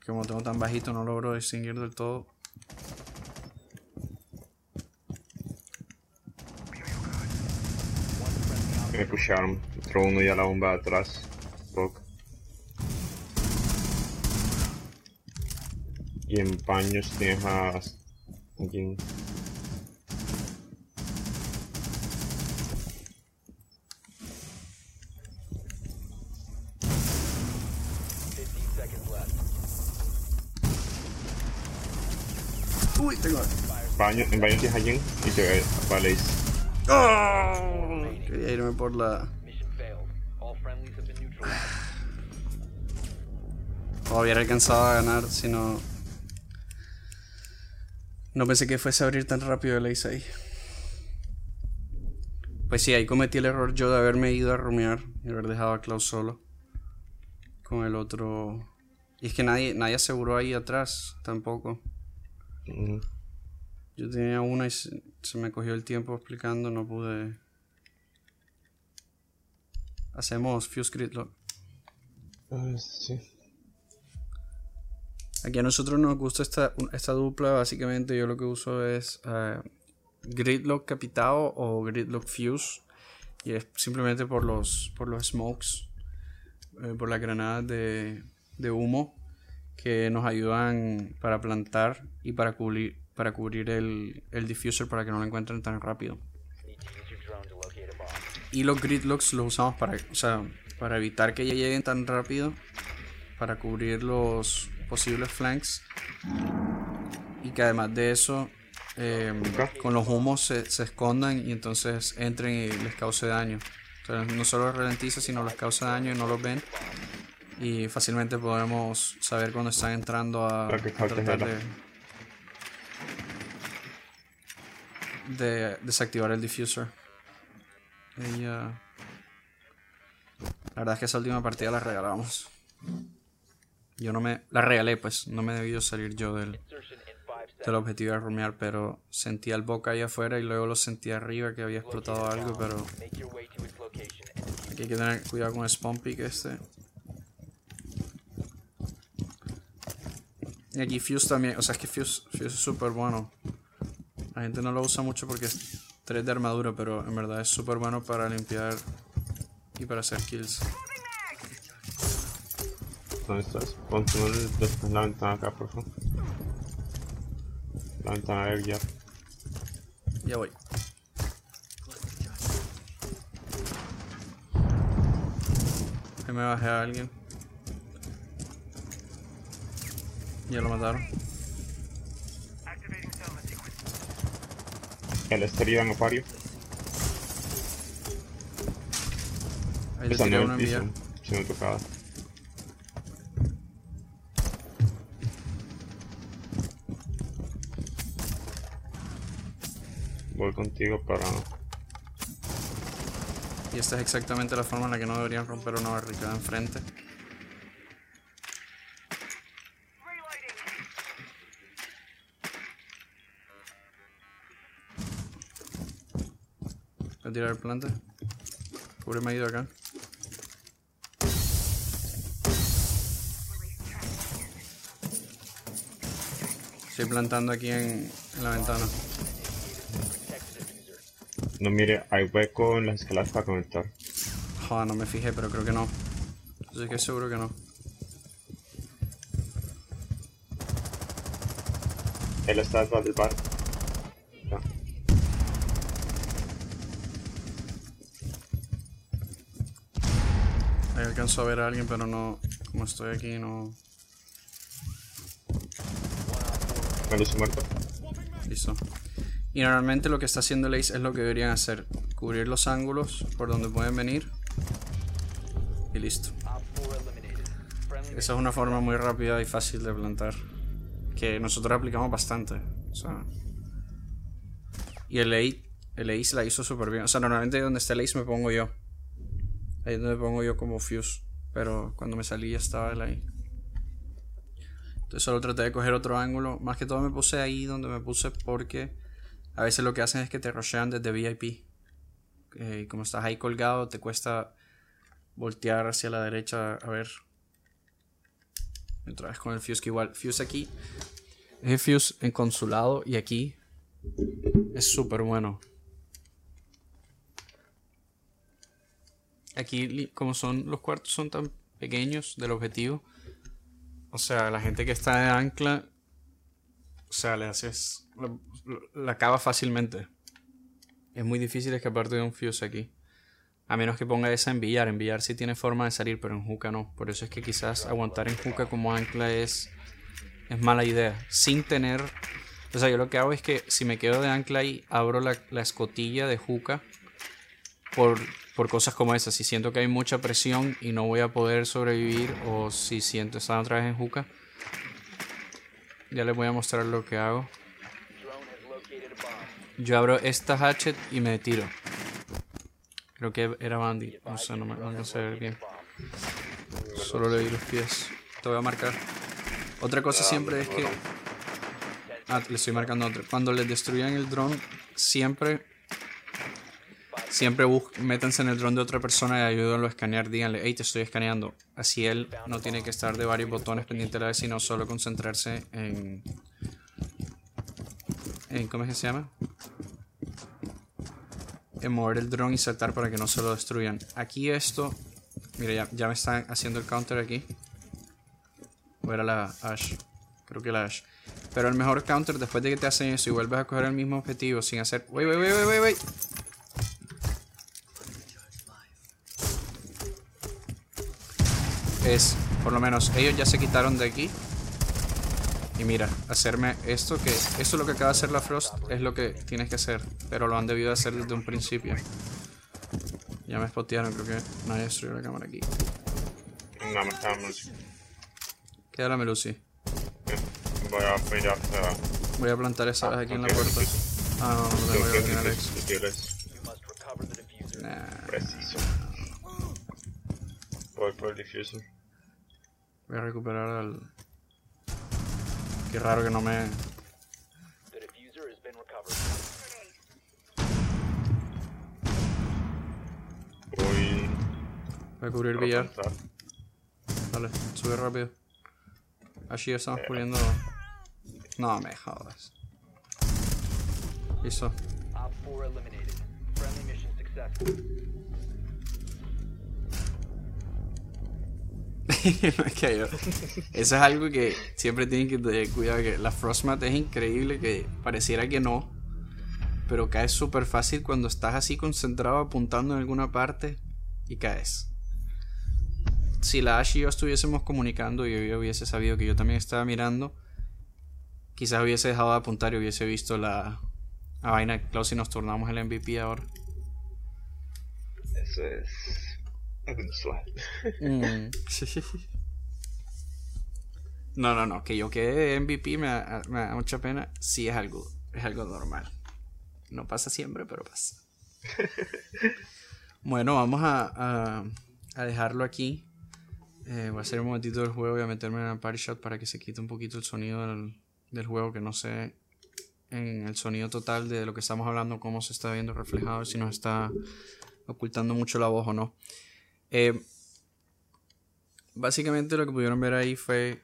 que como tengo tan bajito no logro distinguir del todo. Me pusharon. Entró uno ya la bomba de atrás. Bug. Y en paños tienes a. Allí. Fifteen seconds left. Uy, tengo. Baño, en baño tienes allí y te vale. ¡Oh! Quería irme por la. O hubiera alcanzado a ganar si no. No pensé que fuese a abrir tan rápido el ace ahí. Pues sí, ahí cometí el error yo de haberme ido a rumear y haber dejado a Klaus solo. Con el otro. Y es que nadie, nadie aseguró ahí atrás tampoco. Mm, Yo tenía una y se, se me cogió el tiempo explicando, no pude. Hacemos Fuse Gridlock. ah, sí. Aquí a nosotros nos gusta esta, esta dupla. Básicamente, yo lo que uso es eh, Gridlock Capitado o Gridlock Fuse. Y es simplemente por los, por los smokes, eh, por las granadas de, de humo que nos ayudan para plantar y para cubrir, para cubrir el, el diffuser para que no lo encuentren tan rápido. Y los gridlocks los usamos para, o sea, para evitar que ya lleguen tan rápido. Para cubrir los posibles flanks. Y que además de eso, eh, con los humos se, se escondan y entonces entren y les cause daño. Sea, no solo los ralentiza, sino les causa daño y no los ven. Y fácilmente podemos saber cuando están entrando a cause tratar de, de desactivar el diffuser. Ella... La verdad es que esa última partida la regalamos. Yo no me... La regalé, pues. No me he debido salir yo del, del objetivo de rumear, pero sentía el boca ahí afuera y luego lo sentí arriba que había explotado algo, pero aquí hay que tener cuidado con el spawn pick este. Y aquí Fuse también, o sea, es que Fuse, Fuse es súper bueno. La gente no lo usa mucho porque es 3 de armadura, pero en verdad es súper bueno para limpiar y para hacer kills. ¿Dónde estás? En la ventana acá, por favor. La ventana de guiar. Ya voy. Ahí me bajé a alguien. Ya lo mataron. El estaría en acuario. Ahí le tiré una. Si me tocaba. Voy contigo para. Y esta es exactamente la forma en la que no deberían romper una barricada enfrente. Voy a tirar el plante. Cúbreme ahí de acá. Estoy plantando aquí en, en la ventana. No mire, hay hueco en las escaleras para conectar. Joder, no me fijé, pero creo que no. Yo estoy seguro que no. Él está detrás del bar. Alcanzo a ver a alguien, pero no. Como estoy aquí, no. Muerto. Listo. Y normalmente lo que está haciendo el Ace es lo que deberían hacer: cubrir los ángulos por donde pueden venir. Y listo. Op 4 eliminated. Friendly Esa es una forma muy rápida y fácil de plantar. Que nosotros aplicamos bastante. O sea. Y el Ace, el Ace la hizo súper bien. O sea, normalmente donde está el Ace me pongo yo. Ahí es donde pongo yo como Fuse. Pero cuando me salí ya estaba él ahí. Entonces solo traté de coger otro ángulo. Más que todo me puse ahí donde me puse porque a veces lo que hacen es que te rushean desde VIP. Eh, y como estás ahí colgado, te cuesta voltear hacia la derecha a ver. Otra vez con el fuse que igual. Fuse aquí. Ese fuse en consulado y aquí es súper bueno. Aquí, como son los cuartos son tan pequeños del objetivo. O sea, la gente que está de ancla. O sea, le haces. La, la acaba fácilmente. Es muy difícil escaparte de un fuse aquí. A menos que ponga esa en billar. En billar sí tiene forma de salir, pero en juca no. Por eso es que quizás aguantar en juca como ancla es, es mala idea. Sin tener... O sea, yo lo que hago es que si me quedo de ancla ahí, abro la, la escotilla de juca por, por cosas como esas. Si siento que hay mucha presión y no voy a poder sobrevivir, o si siento estar otra vez en juca, ya les voy a mostrar lo que hago. Yo abro esta hatchet y me tiro. Creo que era Bandy. No sé, no me no alcancé a ver bien. Solo le di los pies. Te voy a marcar. Otra cosa siempre es que. Ah, le estoy marcando otra. Cuando les destruyan el dron, siempre. Siempre métanse en el dron de otra persona y ayúdenlo a escanear. Díganle, hey, te estoy escaneando. Así él no tiene que estar de varios botones pendiente a la vez, sino solo concentrarse en. en ¿Cómo es que se llama? en mover el dron y saltar para que no se lo destruyan. Aquí esto, mira, ya, ya me están haciendo el counter aquí. O era la Ash, creo que la Ash. Pero el mejor counter después de que te hacen eso y vuelves a coger el mismo objetivo sin hacer. Wait, wait, wait, wait, wait. Es, por lo menos, ellos ya se quitaron de aquí. Y mira, hacerme esto que... Esto es lo que acaba de hacer la Frost, es lo que tienes que hacer. Pero lo han debido hacer desde un principio. Ya me spotearon, creo que nadie destruyó la cámara aquí. No, me estamos. Quédame, Lucy. Voy a mirarte Voy a plantar esa vez aquí en la puerta. Ah, no, no, no, no, no, Preciso. Voy por el diffuser. Voy a recuperar al... Qué raro que no me... Voy Voy a cubrir a billar. Dale, sube rápido. Así estamos cubriendo... No me jodas. Listo. <laughs> Eso es algo que siempre tienen que tener cuidado. Que la Frostmat es increíble, que pareciera que no. Pero caes súper fácil cuando estás así concentrado apuntando en alguna parte y caes. Si la Ash y yo estuviésemos comunicando y yo hubiese sabido que yo también estaba mirando, quizás hubiese dejado de apuntar y hubiese visto la, la vaina de Klaus y nos tornamos el MVP ahora. Eso es. Inusual. Mm. <laughs> No, no, no, que yo quede MVP me da, me da mucha pena. Sí es algo, es algo normal. No pasa siempre, pero pasa. <laughs> Bueno, vamos a, a- a dejarlo aquí. Eh, voy a hacer un momentito del juego y a meterme en el party shot para que se quite un poquito el sonido del, del juego, que no sé en el sonido total de lo que estamos hablando, cómo se está viendo reflejado, si nos está ocultando mucho la voz o no. Eh, básicamente lo que pudieron ver ahí fue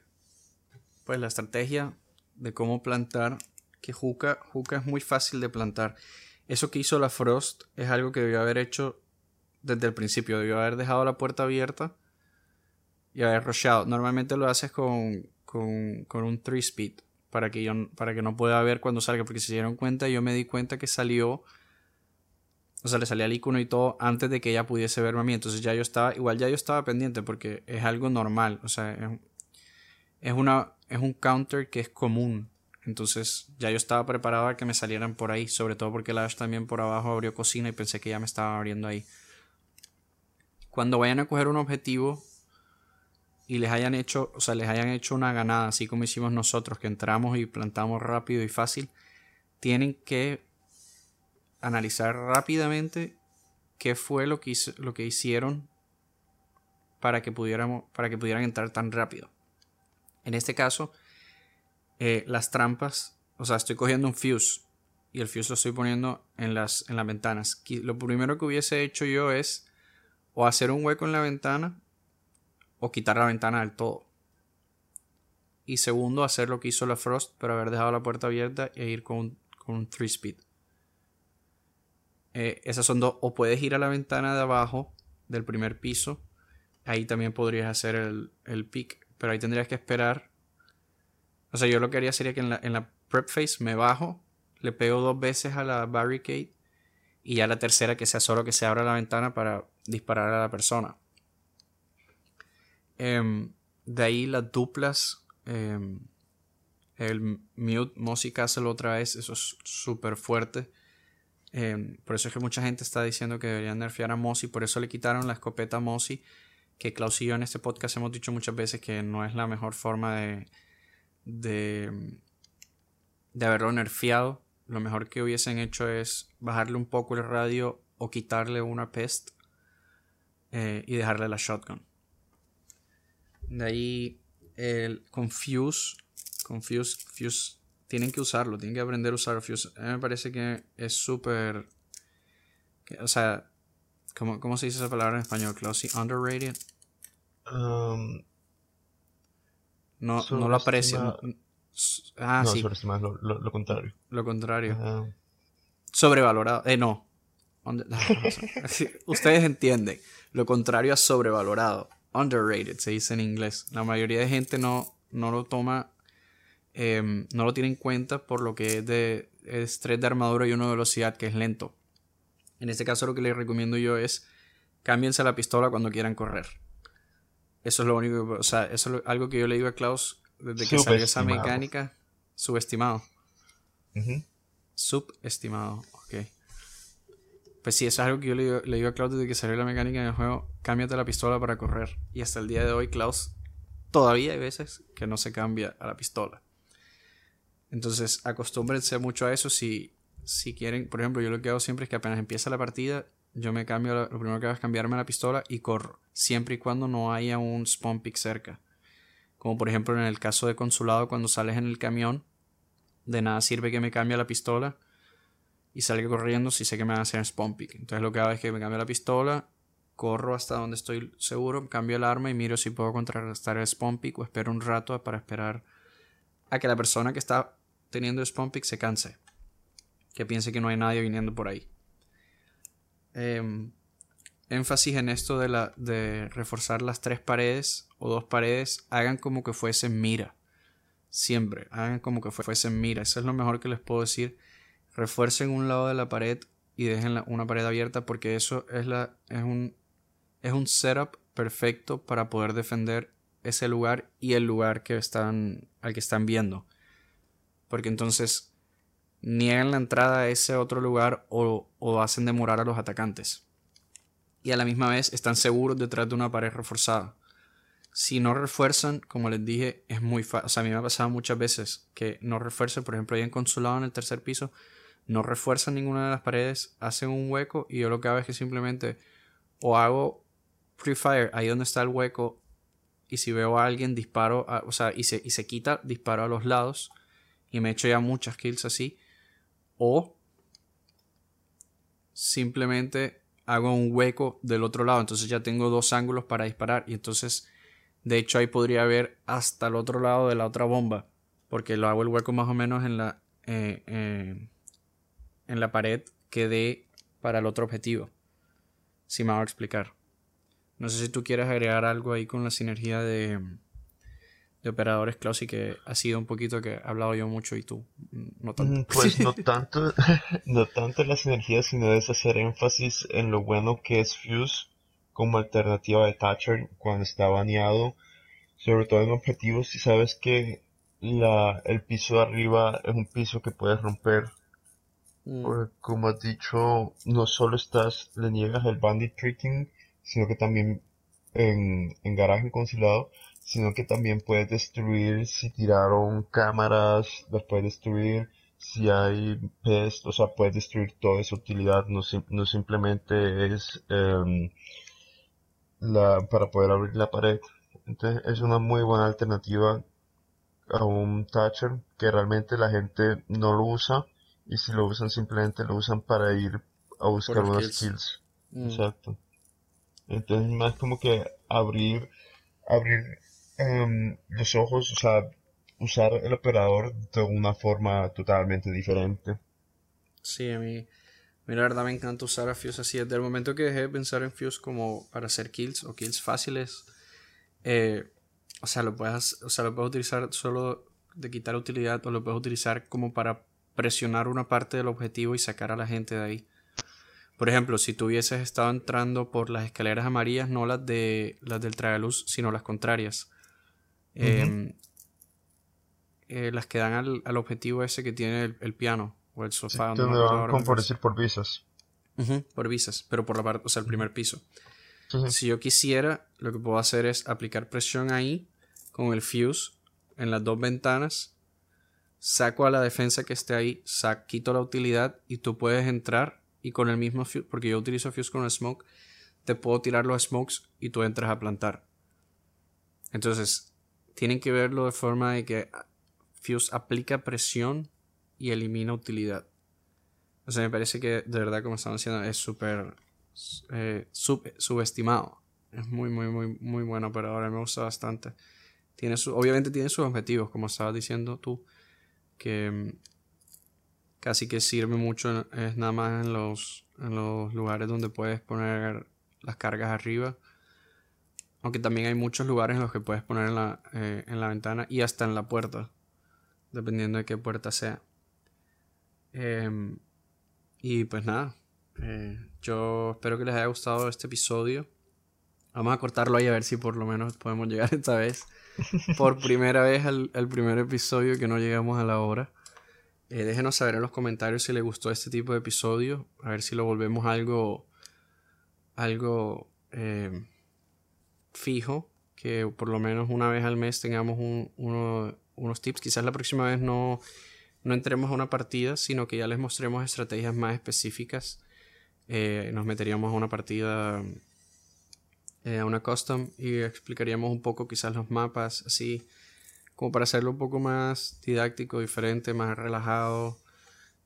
pues la estrategia de cómo plantar que Juca, Juca es muy fácil de plantar. Eso que hizo la Frost es algo que debió haber hecho desde el principio debió haber dejado la puerta abierta y haber rusheado. Normalmente lo haces con, con, con un 3 speed para que, yo, para que no pueda ver cuando salga porque se dieron cuenta yo me di cuenta que salió o sea, le salía el icono y todo antes de que ella pudiese verme a mí. Entonces ya yo estaba, igual ya yo estaba pendiente porque es algo normal. O sea, es, una, es un counter que es común. Entonces ya yo estaba preparado a que me salieran por ahí. Sobre todo porque la Ash también por abajo abrió cocina y pensé que ya me estaba abriendo ahí. Cuando vayan a coger un objetivo y les hayan hecho, o sea, les hayan hecho una ganada, así como hicimos nosotros, que entramos y plantamos rápido y fácil, tienen que analizar rápidamente qué fue lo que, lo que hicieron para que, pudiéramos, para que pudieran entrar tan rápido. En este caso, eh, las trampas, o sea, estoy cogiendo un fuse y el fuse lo estoy poniendo en las, en las ventanas. Lo primero que hubiese hecho yo es o hacer un hueco en la ventana o quitar la ventana del todo. Y segundo, hacer lo que hizo la Frost, pero haber dejado la puerta abierta e ir con, con un 3 speed. Eh, esas son dos. O puedes ir a la ventana de abajo del primer piso. Ahí también podrías hacer el, el pick. Pero ahí tendrías que esperar. O sea, yo lo que haría sería que en la, en la prep phase me bajo. Le pego dos veces a la barricade. Y ya la tercera que sea solo que se abra la ventana para disparar a la persona. Em, de ahí las duplas. em, el mute Mossy Castle otra vez. Eso es súper fuerte. Eh, por eso es que mucha gente está diciendo que deberían nerfear a Mossy. Por eso le quitaron la escopeta a Mossy. Que Klaus y yo en este podcast hemos dicho muchas veces que no es la mejor forma de, de, de haberlo nerfeado. Lo mejor que hubiesen hecho es bajarle un poco el radio o quitarle una pest eh, y dejarle la shotgun. De ahí el Confuse. Confuse. Fuse tienen que usarlo, tienen que aprender a usar Fuse. A mí me parece que es súper. O sea, ¿cómo, ¿cómo se dice esa palabra en español? Classy, underrated. Um, No, no lo. S- Ah, no, sí, sobreestimado, lo, lo, lo contrario. lo contrario. Sobrevalorado. Eh, no. <laughs> Ustedes entienden. Lo contrario a sobrevalorado. Underrated se dice en inglés. La mayoría de gente no, no lo toma. Em, no lo tiene en cuenta por lo que es de es 3 de armadura y 1 de velocidad, que es lento. En este caso, lo que les recomiendo yo es cámbiense la pistola cuando quieran correr. Eso es lo único que, o sea, eso es algo que yo le digo a Klaus desde que salió esa mecánica. Subestimado. Subestimado, ok. Pues sí, eso es algo que yo le digo, le digo a Klaus desde que salió la mecánica en el juego. Cámbiate la pistola para correr. Y hasta el día de hoy, Klaus, todavía hay veces que no se cambia a la pistola. Entonces, acostúmbrense mucho a eso si, si quieren. Por ejemplo, yo lo que hago siempre es que apenas empieza la partida, yo me cambio, lo primero que hago es cambiarme la pistola y corro. Siempre y cuando no haya un spawn pick cerca. Como por ejemplo en el caso de consulado, cuando sales en el camión, de nada sirve que me cambie la pistola y salga corriendo si sé que me van a hacer spawn pick. Entonces lo que hago es que me cambio la pistola, corro hasta donde estoy seguro, cambio el arma y miro si puedo contrarrestar el spawn pick o espero un rato para esperar a que la persona que está teniendo el spawn pick se canse. Que piense que no hay nadie viniendo por ahí. Em, énfasis en esto de, la, de reforzar las tres paredes o dos paredes, hagan como que fuesen mira. Siempre, hagan como que fuesen mira. Eso es lo mejor que les puedo decir. Refuercen un lado de la pared y dejen una pared abierta porque eso es, la, es, un, es un setup perfecto para poder defender ese lugar y el lugar que están, al que están viendo. Porque entonces niegan la entrada a ese otro lugar o, o hacen demorar a los atacantes. Y a la misma vez están seguros detrás de una pared reforzada. Si no refuerzan, como les dije, es muy fácil. O sea, a mí me ha pasado muchas veces que no refuerzan, por ejemplo, ahí en consulado en el tercer piso, no refuerzan ninguna de las paredes, hacen un hueco y yo lo que hago es que simplemente o hago free fire ahí donde está el hueco y si veo a alguien disparo, a- o sea, y se, y se quita, disparo a los lados y me echo ya muchas kills así. O simplemente hago un hueco del otro lado. Entonces ya tengo dos ángulos para disparar. Y entonces, de hecho, ahí podría ver hasta el otro lado de la otra bomba. Porque lo hago el hueco más o menos en la, eh, eh, en la pared que dé para el otro objetivo. Si me hago explicar. No sé si tú quieres agregar algo ahí con la sinergia de, de operadores Klaus y que ha sido un poquito que he hablado yo mucho y tú mm, no tanto. <laughs> Pues no tanto, <laughs> no tanto la sinergia, sino es hacer énfasis en lo bueno que es Fuse como alternativa de Thatcher cuando está baneado, sobre todo en objetivos, si sabes que la, el piso de arriba es un piso que puedes romper, Mm, porque como has dicho, no solo estás, le niegas el bandit tricking, sino que también en, en garaje en consulado, sino que también puedes destruir si tiraron cámaras, las puedes destruir, si hay pest, o sea, puedes destruir toda esa utilidad, no, no simplemente es em, la, para poder abrir la pared. Entonces es una muy buena alternativa a un Thatcher que realmente la gente no lo usa y si lo usan simplemente lo usan para ir a buscar unas kills. kills. mm. Exacto. Entonces más como que abrir, abrir em, los ojos, o sea, usar el operador de una forma totalmente diferente. Sí, a mí, a mí la verdad me encanta usar a Fuse así. Desde el momento que dejé de pensar en Fuse como para hacer kills o kills fáciles, eh, o sea, lo puedes, o sea, lo puedes utilizar solo de quitar utilidad o lo puedes utilizar como para presionar una parte del objetivo y sacar a la gente de ahí. Por ejemplo, si tú hubieses estado entrando por las escaleras amarillas, no las de las del tragaluz, sino las contrarias. Em, eh, las que dan al, al objetivo ese que tiene el, el piano o el Sí, sofá. no me donde van cómo por visas. Ujú, por visas, pero por la parte, o sea, el primer piso. Sí, sí. Si yo quisiera, lo que puedo hacer es aplicar presión ahí con el fuse en las dos ventanas, saco a la defensa que esté ahí, quito la utilidad y tú puedes entrar y con el mismo fuse, porque yo utilizo fuse con el smoke, te puedo tirar los smokes y tú entras a plantar. Entonces, tienen que verlo de forma de que Fuse aplica presión y elimina utilidad. O sea, me parece que de verdad, como están haciendo, es súper eh, sub- subestimado. Es muy, muy, muy, muy bueno, pero ahora me gusta bastante. Tiene su, obviamente tiene sus objetivos, como estabas diciendo tú, que mm, casi que sirve mucho, es nada más en los, en los lugares donde puedes poner las cargas arriba. Aunque también hay muchos lugares en los que puedes poner en la, eh, en la ventana y hasta en la puerta, dependiendo de qué puerta sea. Em, y pues nada, eh, yo espero que les haya gustado este episodio. Vamos a cortarlo ahí a ver si por lo menos podemos llegar esta vez. Por <laughs> primera vez al, al primer episodio que no llegamos a la hora. Eh, déjenos saber en los comentarios si les gustó este tipo de episodio. A ver si lo volvemos algo. algo eh, fijo. Que por lo menos una vez al mes tengamos un- uno- unos tips. Quizás la próxima vez no, no entremos a una partida, sino que ya les mostremos estrategias más específicas. Eh, nos meteríamos a una partida, eh, a una custom, y explicaríamos un poco quizás los mapas, así como para hacerlo un poco más didáctico, diferente, más relajado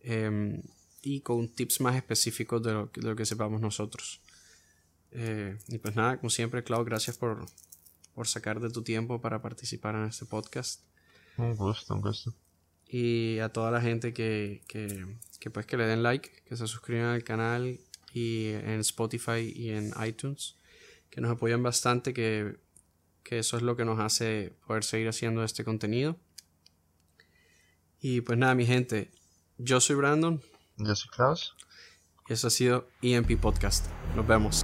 em, y con tips más específicos de lo, de lo que sepamos nosotros. Eh, y pues nada, como siempre, Clau, gracias por, por sacar de tu tiempo para participar en este podcast Un gusto, un gusto. y a toda la gente que, que, que, pues que le den like, que se suscriban al canal y en Spotify y en iTunes, que nos apoyan bastante, que, que eso es lo que nos hace poder seguir haciendo este contenido. Y pues nada, mi gente, yo soy Brandon Yo soy Klaus. y eso ha sido EMP Podcast. Nos vemos.